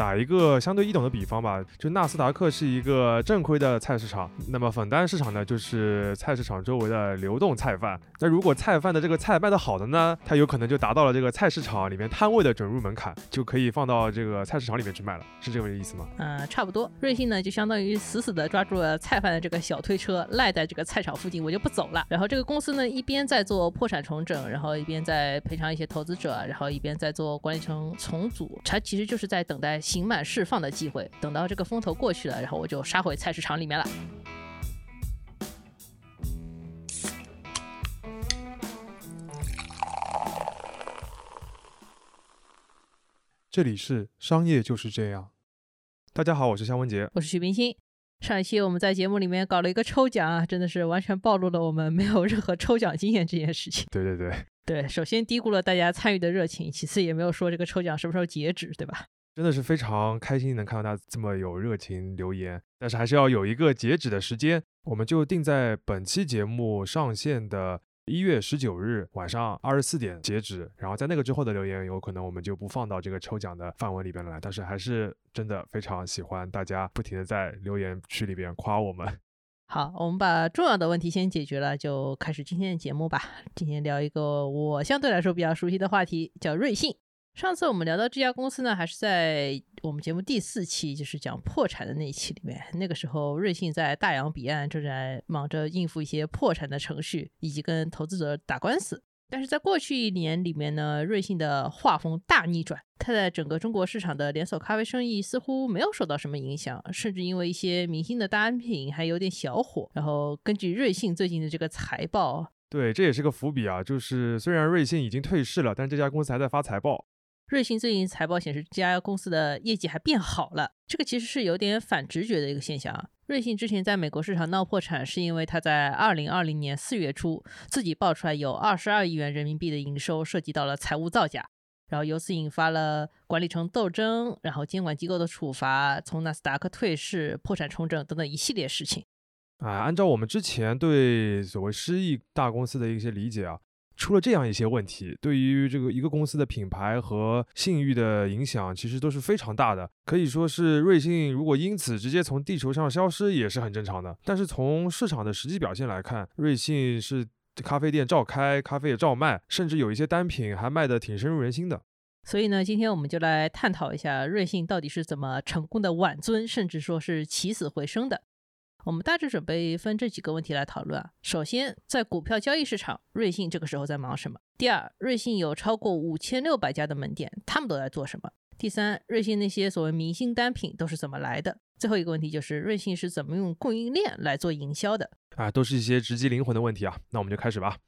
打一个相对易懂的比方吧，就纳斯达克是一个正规的菜市场，那么粉单市场呢，就是菜市场周围的流动菜贩。那如果菜贩的这个菜卖得好的呢，他有可能就达到了这个菜市场里面摊位的准入门槛，就可以放到这个菜市场里面去卖了，是这个意思吗？嗯，差不多。瑞幸呢，就相当于死死的抓住了菜贩的这个小推车，赖在这个菜场附近，我就不走了。然后这个公司呢，一边在做破产重整，然后一边在赔偿一些投资者，然后一边在做管理层重组，它其实就是在等待。刑满释放的机会，等到这个风头过去了，然后我就杀回菜市场里面了。这里是商业就是这样。大家好，我是肖文杰，我是许冰心。上一期我们在节目里面搞了一个抽奖啊，真的是完全暴露了我们没有任何抽奖经验这件事情。对对对对，首先低估了大家参与的热情，其次也没有说这个抽奖什么时候截止，对吧？真的是非常开心能看到大家这么有热情留言，但是还是要有一个截止的时间，我们就定在本期节目上线的一月十九日晚上二十四点截止。然后在那个之后的留言，有可能我们就不放到这个抽奖的范围里边来。但是还是真的非常喜欢大家不停的在留言区里边夸我们。好，我们把重要的问题先解决了，就开始今天的节目吧。今天聊一个我相对来说比较熟悉的话题，叫瑞幸。上次我们聊到这家公司呢，还是在我们节目第四期，就是讲破产的那一期里面。那个时候，瑞幸在大洋彼岸正在忙着应付一些破产的程序，以及跟投资者打官司。但是在过去一年里面呢，瑞幸的画风大逆转，它在整个中国市场的连锁咖啡生意似乎没有受到什么影响，甚至因为一些明星的单品还有点小火。然后根据瑞幸最近的这个财报，对，这也是个伏笔啊，就是虽然瑞幸已经退市了，但这家公司还在发财报。瑞幸最近财报显示，这家公司的业绩还变好了。这个其实是有点反直觉的一个现象啊。瑞幸之前在美国市场闹破产，是因为它在二零二零年四月初自己爆出来有二十二亿元人民币的营收涉及到了财务造假，然后由此引发了管理层斗争，然后监管机构的处罚，从纳斯达克退市、破产重整等等一系列事情。啊，按照我们之前对所谓失忆大公司的一些理解啊。出了这样一些问题，对于这个一个公司的品牌和信誉的影响，其实都是非常大的。可以说是瑞幸如果因此直接从地球上消失，也是很正常的。但是从市场的实际表现来看，瑞幸是咖啡店照开，咖啡也照卖，甚至有一些单品还卖得挺深入人心的。所以呢，今天我们就来探讨一下瑞幸到底是怎么成功的挽尊，甚至说是起死回生的。我们大致准备分这几个问题来讨论啊。首先，在股票交易市场，瑞幸这个时候在忙什么？第二，瑞幸有超过五千六百家的门店，他们都在做什么？第三，瑞幸那些所谓明星单品都是怎么来的？最后一个问题就是，瑞幸是怎么用供应链来做营销的？啊，都是一些直击灵魂的问题啊。那我们就开始吧。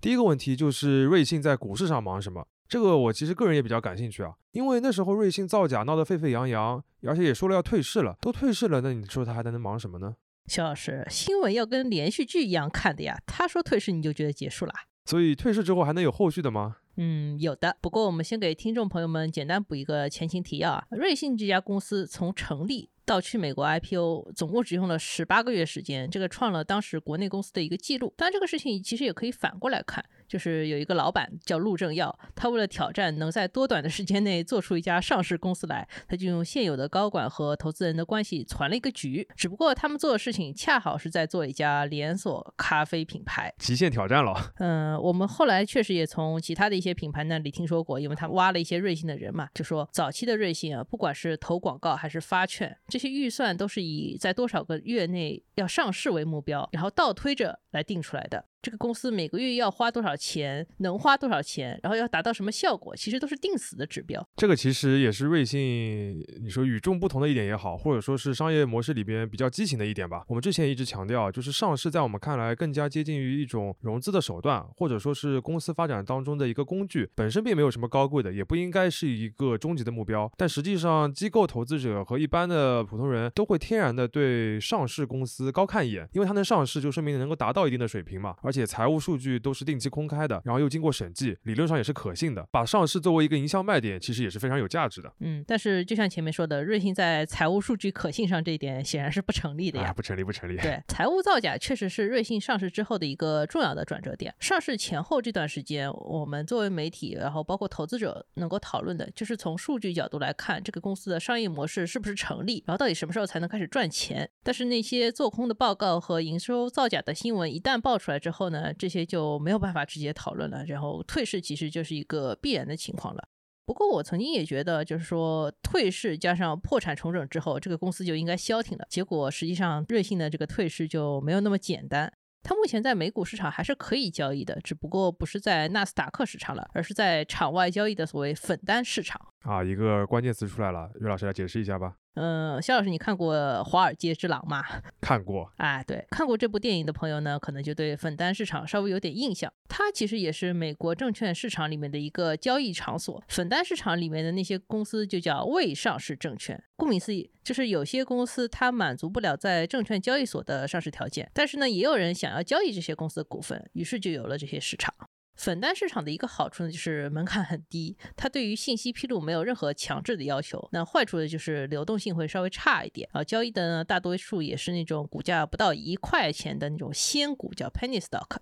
第一个问题就是瑞幸在股市上忙什么？这个我其实个人也比较感兴趣啊，因为那时候瑞幸造假闹得沸沸扬扬，而且也说了要退市了，都退市了，那你说他还能忙什么呢？肖老师，新闻要跟连续剧一样看的呀，他说退市你就觉得结束了？所以退市之后还能有后续的吗？嗯，有的。不过我们先给听众朋友们简单补一个前情提要啊，瑞幸这家公司从成立到去美国 IPO，总共只用了十八个月时间，这个创了当时国内公司的一个记录。当然，这个事情其实也可以反过来看。就是有一个老板叫陆正耀，他为了挑战能在多短的时间内做出一家上市公司来，他就用现有的高管和投资人的关系传了一个局。只不过他们做的事情恰好是在做一家连锁咖啡品牌，极限挑战了。嗯，我们后来确实也从其他的一些品牌那里听说过，因为他挖了一些瑞幸的人嘛，就说早期的瑞幸啊，不管是投广告还是发券，这些预算都是以在多少个月内要上市为目标，然后倒推着来定出来的。这个公司每个月要花多少钱，能花多少钱，然后要达到什么效果，其实都是定死的指标。这个其实也是瑞幸，你说与众不同的一点也好，或者说是商业模式里边比较畸形的一点吧。我们之前一直强调，就是上市在我们看来更加接近于一种融资的手段，或者说是公司发展当中的一个工具，本身并没有什么高贵的，也不应该是一个终极的目标。但实际上，机构投资者和一般的普通人都会天然的对上市公司高看一眼，因为它能上市，就说明能够达到。一定的水平嘛，而且财务数据都是定期公开的，然后又经过审计，理论上也是可信的。把上市作为一个营销卖点，其实也是非常有价值的。嗯，但是就像前面说的，瑞幸在财务数据可信上这一点显然是不成立的呀。不成立，不成立。对，财务造假确实是瑞幸上市之后的一个重要的转折点。上市前后这段时间，我们作为媒体，然后包括投资者能够讨论的，就是从数据角度来看，这个公司的商业模式是不是成立，然后到底什么时候才能开始赚钱。但是那些做空的报告和营收造假的新闻一旦爆出来之后后呢，这些就没有办法直接讨论了，然后退市其实就是一个必然的情况了。不过我曾经也觉得，就是说退市加上破产重整之后，这个公司就应该消停了。结果实际上，瑞幸的这个退市就没有那么简单。它目前在美股市场还是可以交易的，只不过不是在纳斯达克市场了，而是在场外交易的所谓粉单市场。啊，一个关键词出来了，岳老师来解释一下吧。嗯，肖老师，你看过《华尔街之狼》吗？看过。啊，对，看过这部电影的朋友呢，可能就对粉单市场稍微有点印象。它其实也是美国证券市场里面的一个交易场所。粉单市场里面的那些公司就叫未上市证券。顾名思义，就是有些公司它满足不了在证券交易所的上市条件，但是呢，也有人想要交易这些公司的股份，于是就有了这些市场。粉单市场的一个好处呢，就是门槛很低，它对于信息披露没有任何强制的要求。那坏处呢，就是流动性会稍微差一点啊。交易的呢，大多数也是那种股价不到一块钱的那种仙股，叫 penny stock。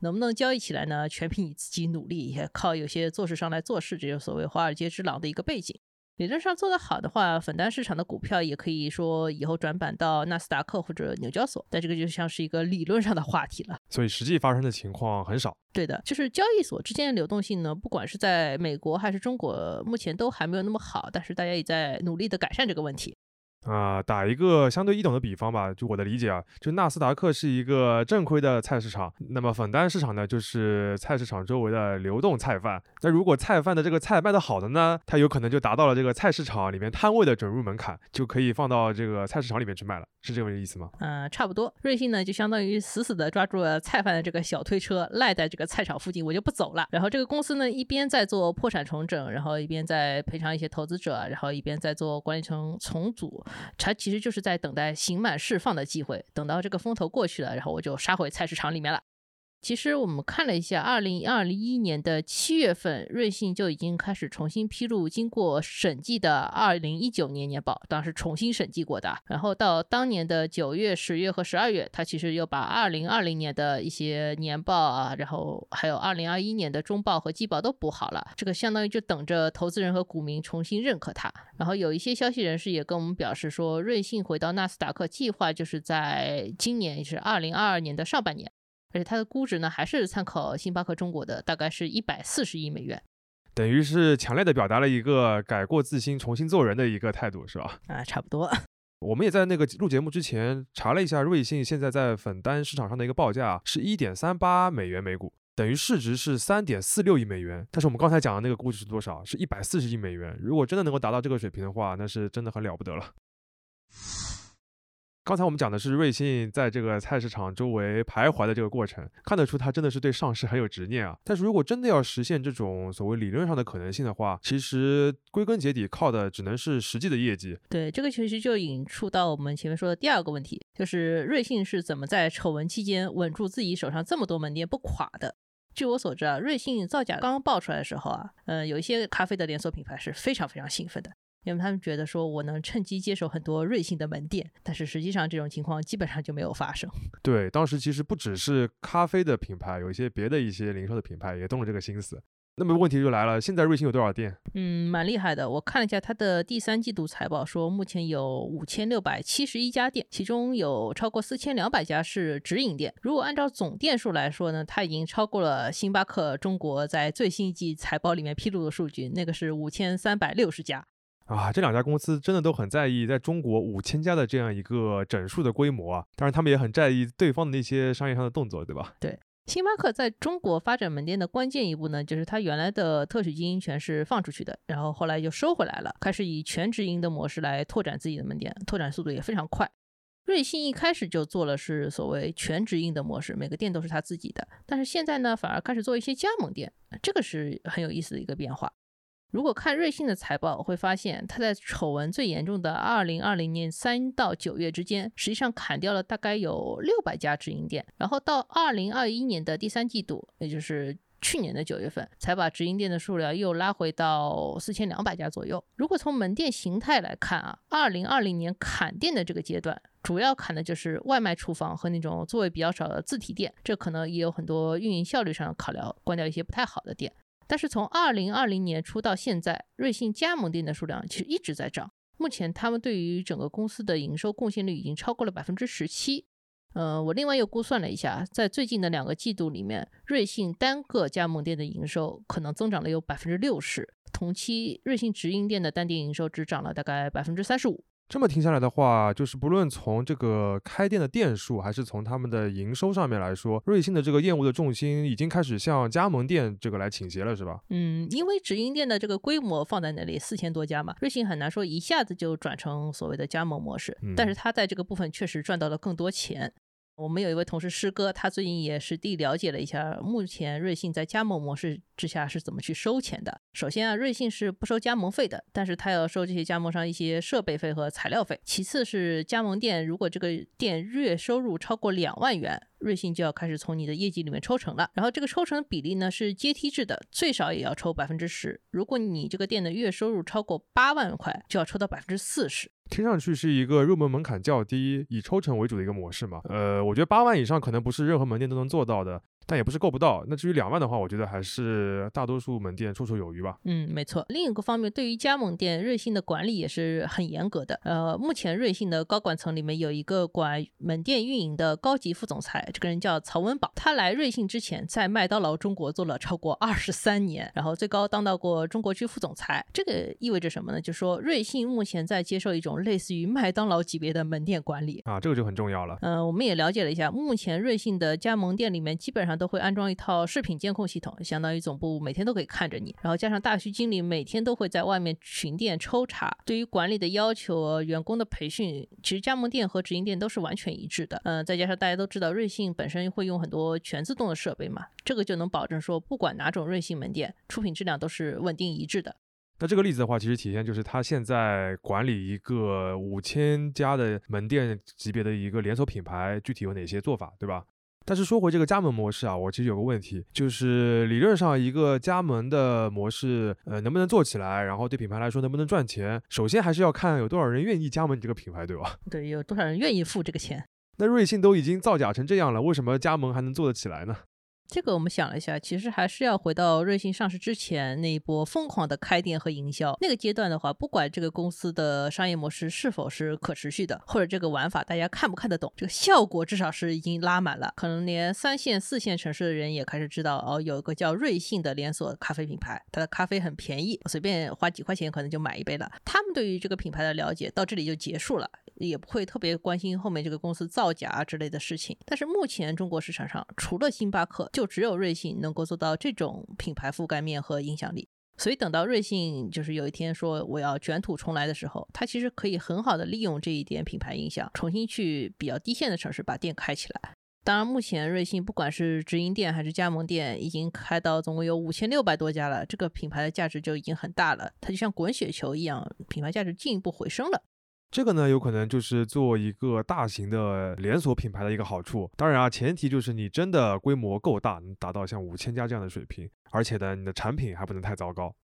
能不能交易起来呢？全凭你自己努力，也靠有些做事商来做事，这就是所谓华尔街之狼的一个背景。理论上做得好的话，粉单市场的股票也可以说以后转板到纳斯达克或者纽交所，但这个就像是一个理论上的话题了。所以实际发生的情况很少。对的，就是交易所之间的流动性呢，不管是在美国还是中国，目前都还没有那么好，但是大家也在努力的改善这个问题。啊，打一个相对易懂的比方吧，就我的理解啊，就纳斯达克是一个正规的菜市场，那么粉单市场呢，就是菜市场周围的流动菜贩。那如果菜贩的这个菜卖得好的呢，他有可能就达到了这个菜市场里面摊位的准入门槛，就可以放到这个菜市场里面去卖了，是这个意思吗？嗯，差不多。瑞幸呢，就相当于死死的抓住了菜贩的这个小推车，赖在这个菜场附近，我就不走了。然后这个公司呢，一边在做破产重整，然后一边在赔偿一些投资者，然后一边在做管理层重组。他其实就是在等待刑满释放的机会，等到这个风头过去了，然后我就杀回菜市场里面了。其实我们看了一下，二零二一年的七月份，瑞幸就已经开始重新披露经过审计的二零一九年年报，当时重新审计过的。然后到当年的九月、十月和十二月，他其实又把二零二零年的一些年报啊，然后还有二零二一年的中报和季报都补好了。这个相当于就等着投资人和股民重新认可它。然后有一些消息人士也跟我们表示说，瑞幸回到纳斯达克计划就是在今年，也是二零二二年的上半年。而且它的估值呢，还是参考星巴克中国的，大概是一百四十亿美元，等于是强烈的表达了一个改过自新、重新做人的一个态度，是吧？啊，差不多。我们也在那个录节目之前查了一下，瑞幸现在在粉单市场上的一个报价是一点三八美元每股，等于市值是三点四六亿美元。但是我们刚才讲的那个估值是多少？是一百四十亿美元。如果真的能够达到这个水平的话，那是真的很了不得了。刚才我们讲的是瑞幸在这个菜市场周围徘徊的这个过程，看得出他真的是对上市很有执念啊。但是如果真的要实现这种所谓理论上的可能性的话，其实归根结底靠的只能是实际的业绩。对，这个其实就引出到我们前面说的第二个问题，就是瑞幸是怎么在丑闻期间稳住自己手上这么多门店不垮的？据我所知啊，瑞幸造假刚爆出来的时候啊，呃，有一些咖啡的连锁品牌是非常非常兴奋的。因为他们觉得说我能趁机接手很多瑞幸的门店，但是实际上这种情况基本上就没有发生。对，当时其实不只是咖啡的品牌，有一些别的一些零售的品牌也动了这个心思。那么问题就来了，现在瑞幸有多少店？嗯，蛮厉害的。我看了一下它的第三季度财报，说目前有五千六百七十一家店，其中有超过四千两百家是直营店。如果按照总店数来说呢，它已经超过了星巴克中国在最新一季财报里面披露的数据，那个是五千三百六十家。啊，这两家公司真的都很在意在中国五千家的这样一个整数的规模啊，当然他们也很在意对方的那些商业上的动作，对吧？对，星巴克在中国发展门店的关键一步呢，就是它原来的特许经营权是放出去的，然后后来又收回来了，开始以全直营的模式来拓展自己的门店，拓展速度也非常快。瑞幸一开始就做了是所谓全直营的模式，每个店都是他自己的，但是现在呢，反而开始做一些加盟店，这个是很有意思的一个变化。如果看瑞幸的财报，会发现它在丑闻最严重的二零二零年三到九月之间，实际上砍掉了大概有六百家直营店，然后到二零二一年的第三季度，也就是去年的九月份，才把直营店的数量又拉回到四千两百家左右。如果从门店形态来看啊，二零二零年砍店的这个阶段，主要砍的就是外卖厨房和那种座位比较少的自提店，这可能也有很多运营效率上的考量，关掉一些不太好的店。但是从二零二零年初到现在，瑞幸加盟店的数量其实一直在涨。目前他们对于整个公司的营收贡献率已经超过了百分之十七。嗯，我另外又估算了一下，在最近的两个季度里面，瑞幸单个加盟店的营收可能增长了有百分之六十，同期瑞幸直营店的单店营收只涨了大概百分之三十五。这么听下来的话，就是不论从这个开店的店数，还是从他们的营收上面来说，瑞幸的这个业务的重心已经开始向加盟店这个来倾斜了，是吧？嗯，因为直营店的这个规模放在那里，四千多家嘛，瑞幸很难说一下子就转成所谓的加盟模式，但是他在这个部分确实赚到了更多钱。我们有一位同事师哥，他最近也实地了解了一下，目前瑞幸在加盟模式之下是怎么去收钱的。首先啊，瑞幸是不收加盟费的，但是他要收这些加盟商一些设备费和材料费。其次是加盟店，如果这个店月收入超过两万元。瑞幸就要开始从你的业绩里面抽成了，然后这个抽成比例呢是阶梯制的，最少也要抽百分之十。如果你这个店的月收入超过八万块，就要抽到百分之四十。听上去是一个入门门槛较低、以抽成为主的一个模式嘛？呃，我觉得八万以上可能不是任何门店都能做到的。但也不是够不到。那至于两万的话，我觉得还是大多数门店绰绰有余吧。嗯，没错。另一个方面，对于加盟店，瑞幸的管理也是很严格的。呃，目前瑞幸的高管层里面有一个管门店运营的高级副总裁，这个人叫曹文宝。他来瑞幸之前，在麦当劳中国做了超过二十三年，然后最高当到过中国区副总裁。这个意味着什么呢？就说瑞幸目前在接受一种类似于麦当劳级别的门店管理啊，这个就很重要了。嗯，我们也了解了一下，目前瑞幸的加盟店里面基本上。都会安装一套视频监控系统，相当于总部每天都可以看着你，然后加上大区经理每天都会在外面巡店抽查。对于管理的要求、员工的培训，其实加盟店和直营店都是完全一致的。嗯，再加上大家都知道，瑞幸本身会用很多全自动的设备嘛，这个就能保证说，不管哪种瑞幸门店，出品质量都是稳定一致的。那这个例子的话，其实体现就是他现在管理一个五千家的门店级别的一个连锁品牌，具体有哪些做法，对吧？但是说回这个加盟模式啊，我其实有个问题，就是理论上一个加盟的模式，呃，能不能做起来，然后对品牌来说能不能赚钱，首先还是要看有多少人愿意加盟你这个品牌，对吧？对，有多少人愿意付这个钱？那瑞幸都已经造假成这样了，为什么加盟还能做得起来呢？这个我们想了一下，其实还是要回到瑞幸上市之前那一波疯狂的开店和营销那个阶段的话，不管这个公司的商业模式是否是可持续的，或者这个玩法大家看不看得懂，这个效果至少是已经拉满了，可能连三线、四线城市的人也开始知道哦，有一个叫瑞幸的连锁咖啡品牌，它的咖啡很便宜，随便花几块钱可能就买一杯了。他们对于这个品牌的了解到这里就结束了。也不会特别关心后面这个公司造假之类的事情。但是目前中国市场上，除了星巴克，就只有瑞幸能够做到这种品牌覆盖面和影响力。所以等到瑞幸就是有一天说我要卷土重来的时候，它其实可以很好的利用这一点品牌影响，重新去比较低线的城市把店开起来。当然，目前瑞幸不管是直营店还是加盟店，已经开到总共有五千六百多家了，这个品牌的价值就已经很大了。它就像滚雪球一样，品牌价值进一步回升了。这个呢，有可能就是做一个大型的连锁品牌的一个好处。当然啊，前提就是你真的规模够大，能达到像五千家这样的水平，而且呢，你的产品还不能太糟糕。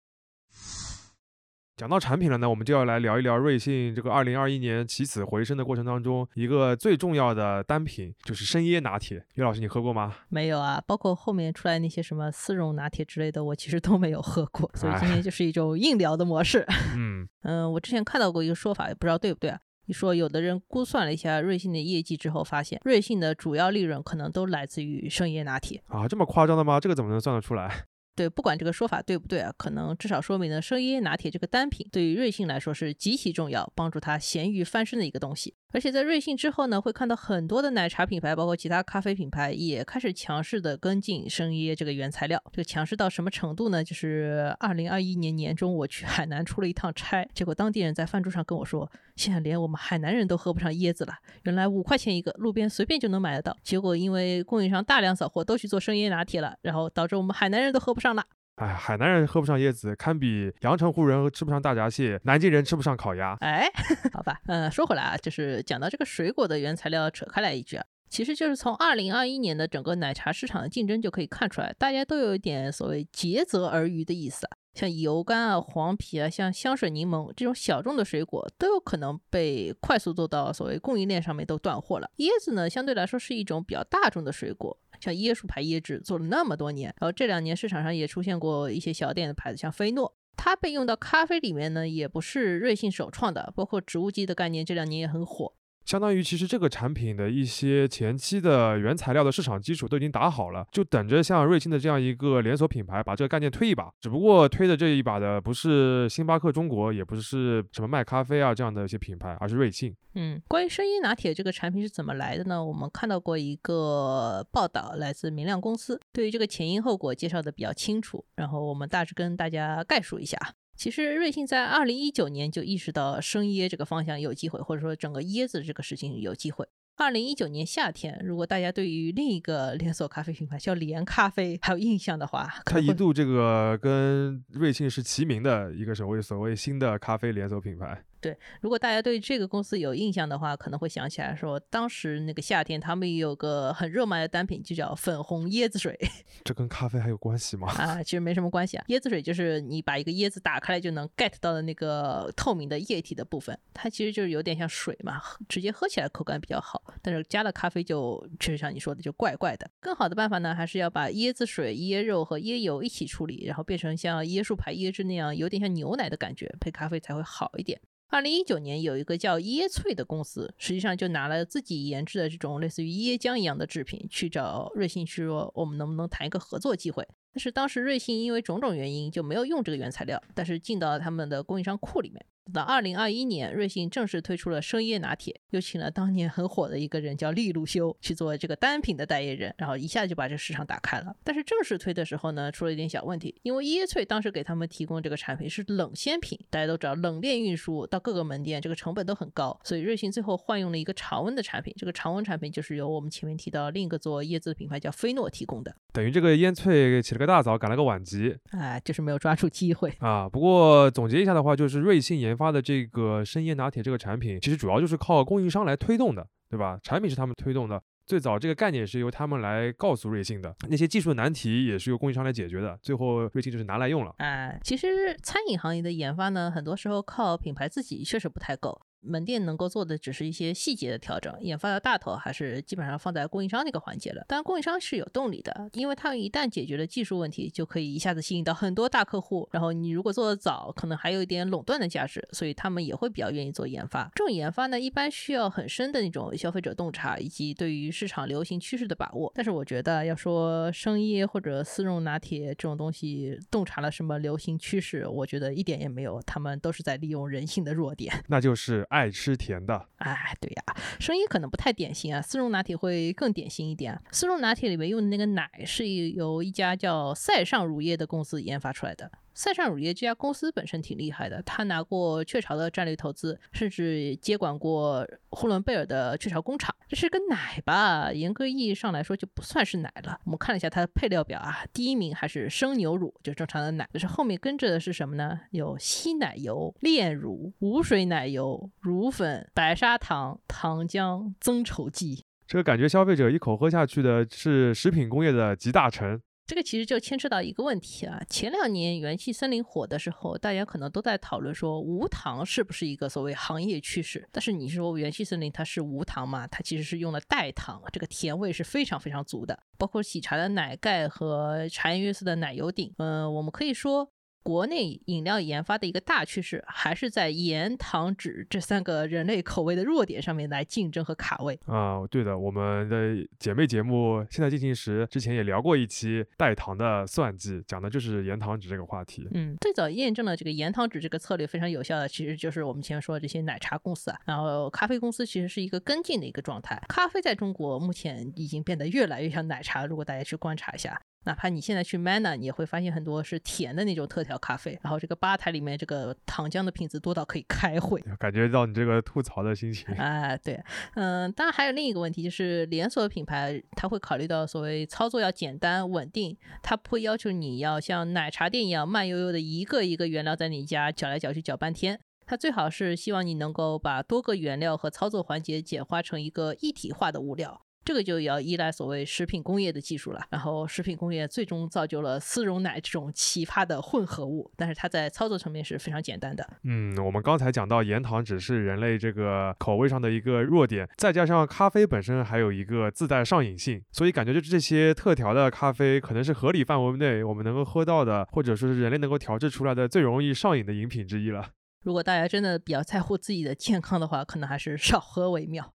讲到产品了呢，我们就要来聊一聊瑞幸这个二零二一年起死回生的过程当中，一个最重要的单品就是生椰拿铁。于老师，你喝过吗？没有啊，包括后面出来那些什么丝绒拿铁之类的，我其实都没有喝过。所以今天就是一种硬聊的模式。嗯嗯，我之前看到过一个说法，也不知道对不对啊？你说有的人估算了一下瑞幸的业绩之后，发现瑞幸的主要利润可能都来自于生椰拿铁啊？这么夸张的吗？这个怎么能算得出来？对，不管这个说法对不对啊，可能至少说明了生椰拿铁这个单品对于瑞幸来说是极其重要，帮助它咸鱼翻身的一个东西。而且在瑞幸之后呢，会看到很多的奶茶品牌，包括其他咖啡品牌，也开始强势的跟进生椰这个原材料。这个强势到什么程度呢？就是二零二一年年中，我去海南出了一趟差，结果当地人在饭桌上跟我说，现在连我们海南人都喝不上椰子了。原来五块钱一个，路边随便就能买得到。结果因为供应商大量扫货，都去做生椰拿铁了，然后导致我们海南人都喝不上了。哎，海南人喝不上椰子，堪比阳澄湖人吃不上大闸蟹，南京人吃不上烤鸭。哎，好吧，嗯，说回来啊，就是讲到这个水果的原材料，扯开来一句啊，其实就是从二零二一年的整个奶茶市场的竞争就可以看出来，大家都有一点所谓竭泽而渔的意思啊。像油柑啊、黄皮啊、像香水柠檬这种小众的水果，都有可能被快速做到所谓供应链上面都断货了。椰子呢，相对来说是一种比较大众的水果，像椰树牌椰汁做了那么多年，然后这两年市场上也出现过一些小店的牌子，像菲诺，它被用到咖啡里面呢，也不是瑞幸首创的，包括植物基的概念这两年也很火。相当于其实这个产品的一些前期的原材料的市场基础都已经打好了，就等着像瑞幸的这样一个连锁品牌把这个概念推一把。只不过推的这一把的不是星巴克中国，也不是什么卖咖啡啊这样的一些品牌，而是瑞幸。嗯，关于生椰拿铁这个产品是怎么来的呢？我们看到过一个报道，来自明亮公司，对于这个前因后果介绍的比较清楚。然后我们大致跟大家概述一下。其实瑞幸在二零一九年就意识到生椰这个方向有机会，或者说整个椰子这个事情有机会。二零一九年夏天，如果大家对于另一个连锁咖啡品牌叫连咖啡还有印象的话，它一度这个跟瑞幸是齐名的一个所谓所谓新的咖啡连锁品牌。对，如果大家对这个公司有印象的话，可能会想起来说，当时那个夏天他们也有个很热卖的单品，就叫粉红椰子水。这跟咖啡还有关系吗？啊，其实没什么关系啊。椰子水就是你把一个椰子打开来就能 get 到的那个透明的液体的部分，它其实就是有点像水嘛，直接喝起来口感比较好。但是加了咖啡就确实像你说的就怪怪的。更好的办法呢，还是要把椰子水、椰肉和椰油一起处理，然后变成像椰树牌椰汁那样有点像牛奶的感觉，配咖啡才会好一点。二零一九年，有一个叫椰萃的公司，实际上就拿了自己研制的这种类似于椰浆一样的制品，去找瑞幸去说，我们能不能谈一个合作机会？但是当时瑞幸因为种种原因就没有用这个原材料，但是进到了他们的供应商库里面。等到二零二一年，瑞幸正式推出了生椰拿铁，又请了当年很火的一个人叫利路修去做这个单品的代言人，然后一下就把这个市场打开了。但是正式推的时候呢，出了一点小问题，因为椰萃当时给他们提供这个产品是冷鲜品，大家都知道冷链运输到各个门店这个成本都很高，所以瑞幸最后换用了一个常温的产品。这个常温产品就是由我们前面提到另一个做椰子的品牌叫菲诺提供的。等于这个烟萃起了个大早，赶了个晚集，哎，就是没有抓住机会啊。不过总结一下的话，就是瑞幸研研发的这个生椰拿铁这个产品，其实主要就是靠供应商来推动的，对吧？产品是他们推动的，最早这个概念是由他们来告诉瑞幸的，那些技术难题也是由供应商来解决的，最后瑞幸就是拿来用了。哎，其实餐饮行业的研发呢，很多时候靠品牌自己确实不太够。门店能够做的只是一些细节的调整，研发的大头还是基本上放在供应商那个环节了。当然，供应商是有动力的，因为他们一旦解决了技术问题，就可以一下子吸引到很多大客户。然后你如果做的早，可能还有一点垄断的价值，所以他们也会比较愿意做研发。这种研发呢，一般需要很深的那种消费者洞察以及对于市场流行趋势的把握。但是我觉得要说生椰或者丝绒拿铁这种东西洞察了什么流行趋势，我觉得一点也没有，他们都是在利用人性的弱点，那就是。爱吃甜的，哎，对呀，声音可能不太典型啊。丝绒拿铁会更典型一点。丝绒拿铁里面用的那个奶是由一家叫塞尚乳业的公司研发出来的。塞尚乳业这家公司本身挺厉害的，他拿过雀巢的战略投资，甚至接管过呼伦贝尔的雀巢工厂。这是个奶吧？严格意义上来说就不算是奶了。我们看了一下它的配料表啊，第一名还是生牛乳，就正常的奶。但是后面跟着的是什么呢？有稀奶油、炼乳、无水奶油、乳粉、白砂糖、糖浆、增稠剂。这个感觉消费者一口喝下去的是食品工业的集大成。这个其实就牵扯到一个问题啊，前两年元气森林火的时候，大家可能都在讨论说无糖是不是一个所谓行业趋势。但是你说元气森林它是无糖嘛？它其实是用了代糖，这个甜味是非常非常足的。包括喜茶的奶盖和茶颜悦色的奶油顶，嗯，我们可以说。国内饮料研发的一个大趋势，还是在盐、糖、脂这三个人类口味的弱点上面来竞争和卡位啊。对的，我们的姐妹节目《现在进行时》之前也聊过一期代糖的算计，讲的就是盐、糖、脂这个话题。嗯，最早验证了这个盐、糖、脂这个策略非常有效的，其实就是我们前面说的这些奶茶公司啊。然后咖啡公司其实是一个跟进的一个状态。咖啡在中国目前已经变得越来越像奶茶，如果大家去观察一下。哪怕你现在去 Mana，你也会发现很多是甜的那种特调咖啡。然后这个吧台里面这个糖浆的品质多到可以开会，感觉到你这个吐槽的心情。哎，对，嗯，当然还有另一个问题，就是连锁品牌它会考虑到所谓操作要简单稳定，它不会要求你要像奶茶店一样慢悠悠的一个一个原料在你家搅来搅去搅半天。它最好是希望你能够把多个原料和操作环节简化成一个一体化的物料。这个就要依赖所谓食品工业的技术了，然后食品工业最终造就了丝绒奶这种奇葩的混合物，但是它在操作层面是非常简单的。嗯，我们刚才讲到盐糖只是人类这个口味上的一个弱点，再加上咖啡本身还有一个自带上瘾性，所以感觉就是这些特调的咖啡可能是合理范围内我们能够喝到的，或者说是人类能够调制出来的最容易上瘾的饮品之一了。如果大家真的比较在乎自己的健康的话，可能还是少喝为妙。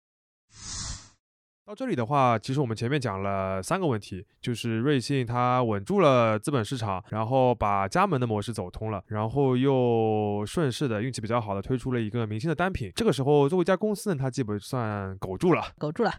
到这里的话，其实我们前面讲了三个问题，就是瑞幸它稳住了资本市场，然后把加盟的模式走通了，然后又顺势的运气比较好的推出了一个明星的单品。这个时候，作为一家公司呢，它基本算苟住了，苟住了。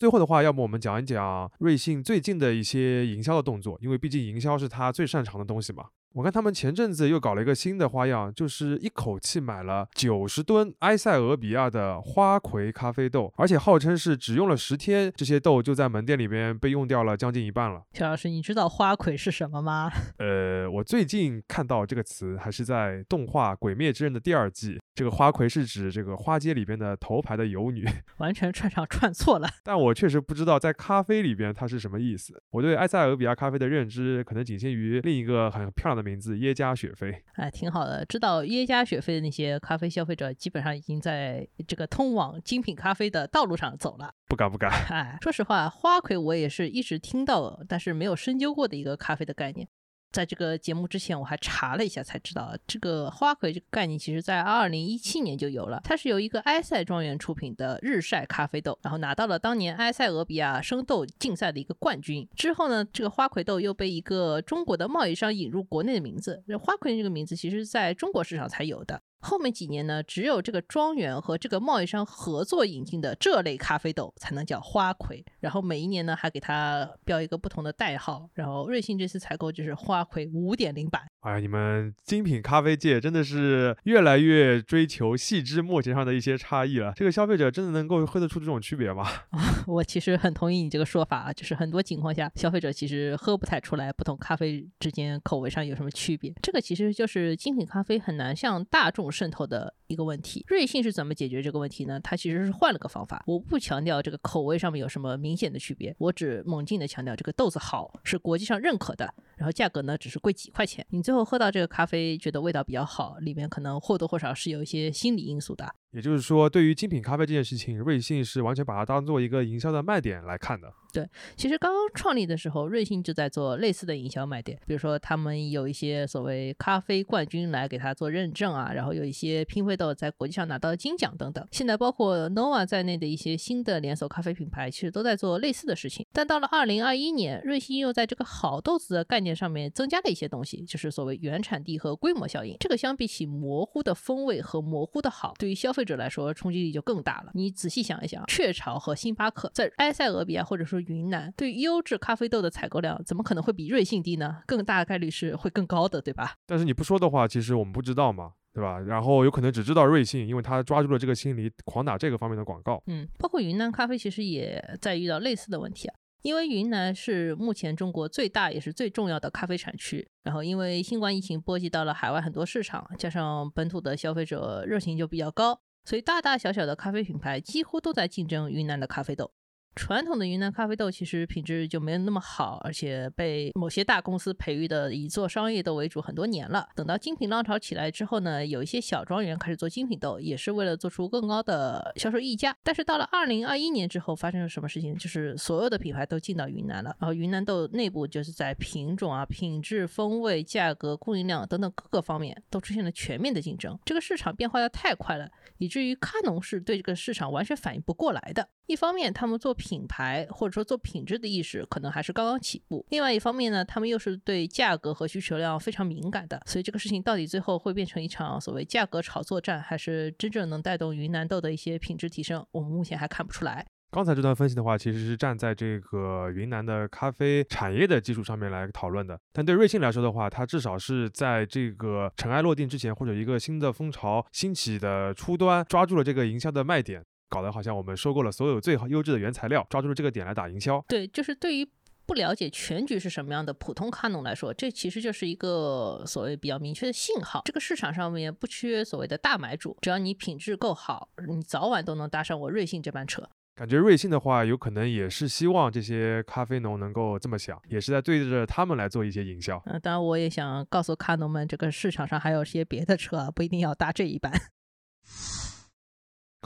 最后的话，要么我们讲一讲瑞幸最近的一些营销的动作，因为毕竟营销是他最擅长的东西嘛。我看他们前阵子又搞了一个新的花样，就是一口气买了九十吨埃塞俄比亚的花魁咖啡豆，而且号称是只用了十天，这些豆就在门店里边被用掉了将近一半了。乔老师，你知道花魁是什么吗？呃，我最近看到这个词还是在动画《鬼灭之刃》的第二季。这个花魁是指这个花街里边的头牌的游女，完全串上串错了。但我确实不知道在咖啡里边它是什么意思。我对埃塞俄比亚咖啡的认知可能仅限于另一个很漂亮的名字——耶加雪菲。哎，挺好的。知道耶加雪菲的那些咖啡消费者，基本上已经在这个通往精品咖啡的道路上走了。不敢不敢。哎，说实话，花魁我也是一直听到，但是没有深究过的一个咖啡的概念。在这个节目之前，我还查了一下，才知道这个花魁这个概念，其实在二零一七年就有了。它是由一个埃塞庄园出品的日晒咖啡豆，然后拿到了当年埃塞俄比亚生豆竞赛的一个冠军。之后呢，这个花魁豆又被一个中国的贸易商引入国内的名字。花魁这个名字，其实在中国市场才有的。后面几年呢，只有这个庄园和这个贸易商合作引进的这类咖啡豆才能叫花魁。然后每一年呢，还给它标一个不同的代号。然后瑞幸这次采购就是花魁五点零版。哎呀，你们精品咖啡界真的是越来越追求细枝末节上的一些差异了。这个消费者真的能够喝得出这种区别吗？我其实很同意你这个说法啊，就是很多情况下，消费者其实喝不太出来不同咖啡之间口味上有什么区别。这个其实就是精品咖啡很难向大众渗透的一个问题。瑞幸是怎么解决这个问题呢？它其实是换了个方法。我不强调这个口味上面有什么明显的区别，我只猛劲的强调这个豆子好，是国际上认可的。然后价格呢，只是贵几块钱。你最后喝到这个咖啡，觉得味道比较好，里面可能或多或少是有一些心理因素的。也就是说，对于精品咖啡这件事情，瑞幸是完全把它当做一个营销的卖点来看的。对，其实刚刚创立的时候，瑞幸就在做类似的营销卖点，比如说他们有一些所谓咖啡冠军来给他做认证啊，然后有一些拼配豆在国际上拿到金奖等等。现在包括 Nova 在内的一些新的连锁咖啡品牌，其实都在做类似的事情。但到了二零二一年，瑞幸又在这个好豆子的概念上面增加了一些东西，就是所谓原产地和规模效应。这个相比起模糊的风味和模糊的好，对于消费者来说冲击力就更大了。你仔细想一想，雀巢和星巴克在埃塞俄比亚或者说云南对优质咖啡豆的采购量，怎么可能会比瑞幸低呢？更大的概率是会更高的，对吧？但是你不说的话，其实我们不知道嘛，对吧？然后有可能只知道瑞幸，因为他抓住了这个心理，狂打这个方面的广告。嗯，包括云南咖啡其实也在遇到类似的问题啊。因为云南是目前中国最大也是最重要的咖啡产区，然后因为新冠疫情波及到了海外很多市场，加上本土的消费者热情就比较高，所以大大小小的咖啡品牌几乎都在竞争云南的咖啡豆。传统的云南咖啡豆其实品质就没有那么好，而且被某些大公司培育的以做商业豆为主很多年了。等到精品浪潮起来之后呢，有一些小庄园开始做精品豆，也是为了做出更高的销售溢价。但是到了二零二一年之后，发生了什么事情？就是所有的品牌都进到云南了，然后云南豆内部就是在品种啊、品质、风味、价格、供应量等等各个方面都出现了全面的竞争。这个市场变化的太快了，以至于咖农是对这个市场完全反应不过来的。一方面，他们做品牌或者说做品质的意识可能还是刚刚起步；另外一方面呢，他们又是对价格和需求量非常敏感的。所以这个事情到底最后会变成一场所谓价格炒作战，还是真正能带动云南豆的一些品质提升，我们目前还看不出来。刚才这段分析的话，其实是站在这个云南的咖啡产业的基础上面来讨论的。但对瑞幸来说的话，它至少是在这个尘埃落定之前，或者一个新的风潮兴起的初端，抓住了这个营销的卖点，搞得好像我们收购了所有最好优质的原材料，抓住了这个点来打营销。对，就是对于不了解全局是什么样的普通卡农来说，这其实就是一个所谓比较明确的信号。这个市场上面不缺所谓的大买主，只要你品质够好，你早晚都能搭上我瑞幸这班车。感觉瑞幸的话，有可能也是希望这些咖啡农能够这么想，也是在对着他们来做一些营销。嗯，当然我也想告诉咖农们，这个市场上还有些别的车，不一定要搭这一班。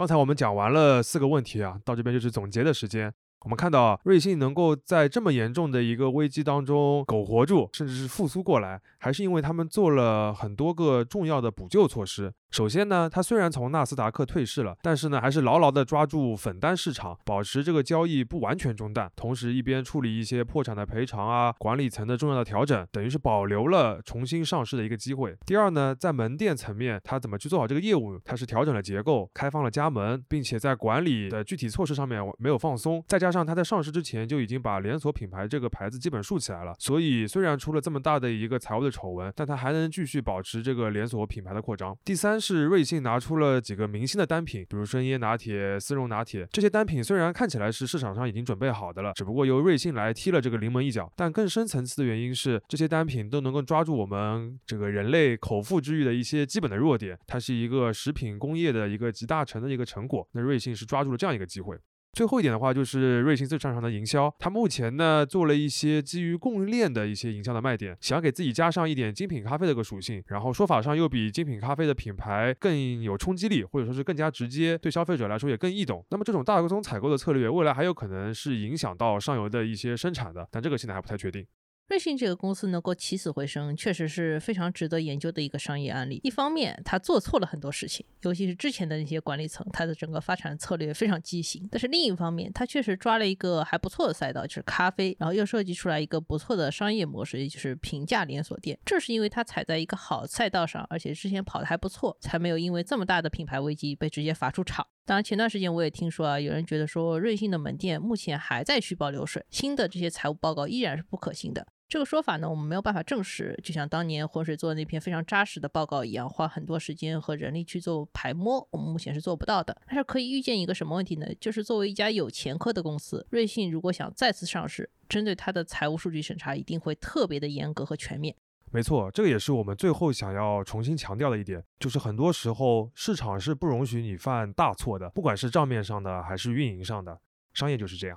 刚才我们讲完了四个问题啊，到这边就是总结的时间。我们看到瑞幸能够在这么严重的一个危机当中苟活住，甚至是复苏过来，还是因为他们做了很多个重要的补救措施。首先呢，它虽然从纳斯达克退市了，但是呢，还是牢牢地抓住粉单市场，保持这个交易不完全中断。同时，一边处理一些破产的赔偿啊，管理层的重要的调整，等于是保留了重新上市的一个机会。第二呢，在门店层面，它怎么去做好这个业务？它是调整了结构，开放了加盟，并且在管理的具体措施上面没有放松。再加上它在上市之前就已经把连锁品牌这个牌子基本竖起来了，所以虽然出了这么大的一个财务的丑闻，但它还能继续保持这个连锁品牌的扩张。第三。是瑞幸拿出了几个明星的单品，比如生椰拿铁、丝绒拿铁。这些单品虽然看起来是市场上已经准备好的了，只不过由瑞幸来踢了这个临门一脚。但更深层次的原因是，这些单品都能够抓住我们整个人类口腹之欲的一些基本的弱点。它是一个食品工业的一个集大成的一个成果。那瑞幸是抓住了这样一个机会。最后一点的话，就是瑞幸最擅长的营销。它目前呢做了一些基于供应链的一些营销的卖点，想给自己加上一点精品咖啡的个属性，然后说法上又比精品咖啡的品牌更有冲击力，或者说是更加直接，对消费者来说也更易懂。那么这种大宗采购的策略，未来还有可能是影响到上游的一些生产的，但这个现在还不太确定。瑞幸这个公司能够起死回生，确实是非常值得研究的一个商业案例。一方面，他做错了很多事情，尤其是之前的那些管理层，他的整个发展策略非常畸形。但是另一方面，他确实抓了一个还不错的赛道，就是咖啡，然后又设计出来一个不错的商业模式，也就是平价连锁店。正是因为他踩在一个好赛道上，而且之前跑的还不错，才没有因为这么大的品牌危机被直接罚出场。当然，前段时间我也听说啊，有人觉得说瑞幸的门店目前还在虚报流水，新的这些财务报告依然是不可信的。这个说法呢，我们没有办法证实，就像当年浑水做的那篇非常扎实的报告一样，花很多时间和人力去做排摸，我们目前是做不到的。但是可以预见一个什么问题呢？就是作为一家有前科的公司，瑞信如果想再次上市，针对它的财务数据审查一定会特别的严格和全面。没错，这个也是我们最后想要重新强调的一点，就是很多时候市场是不容许你犯大错的，不管是账面上的还是运营上的，商业就是这样。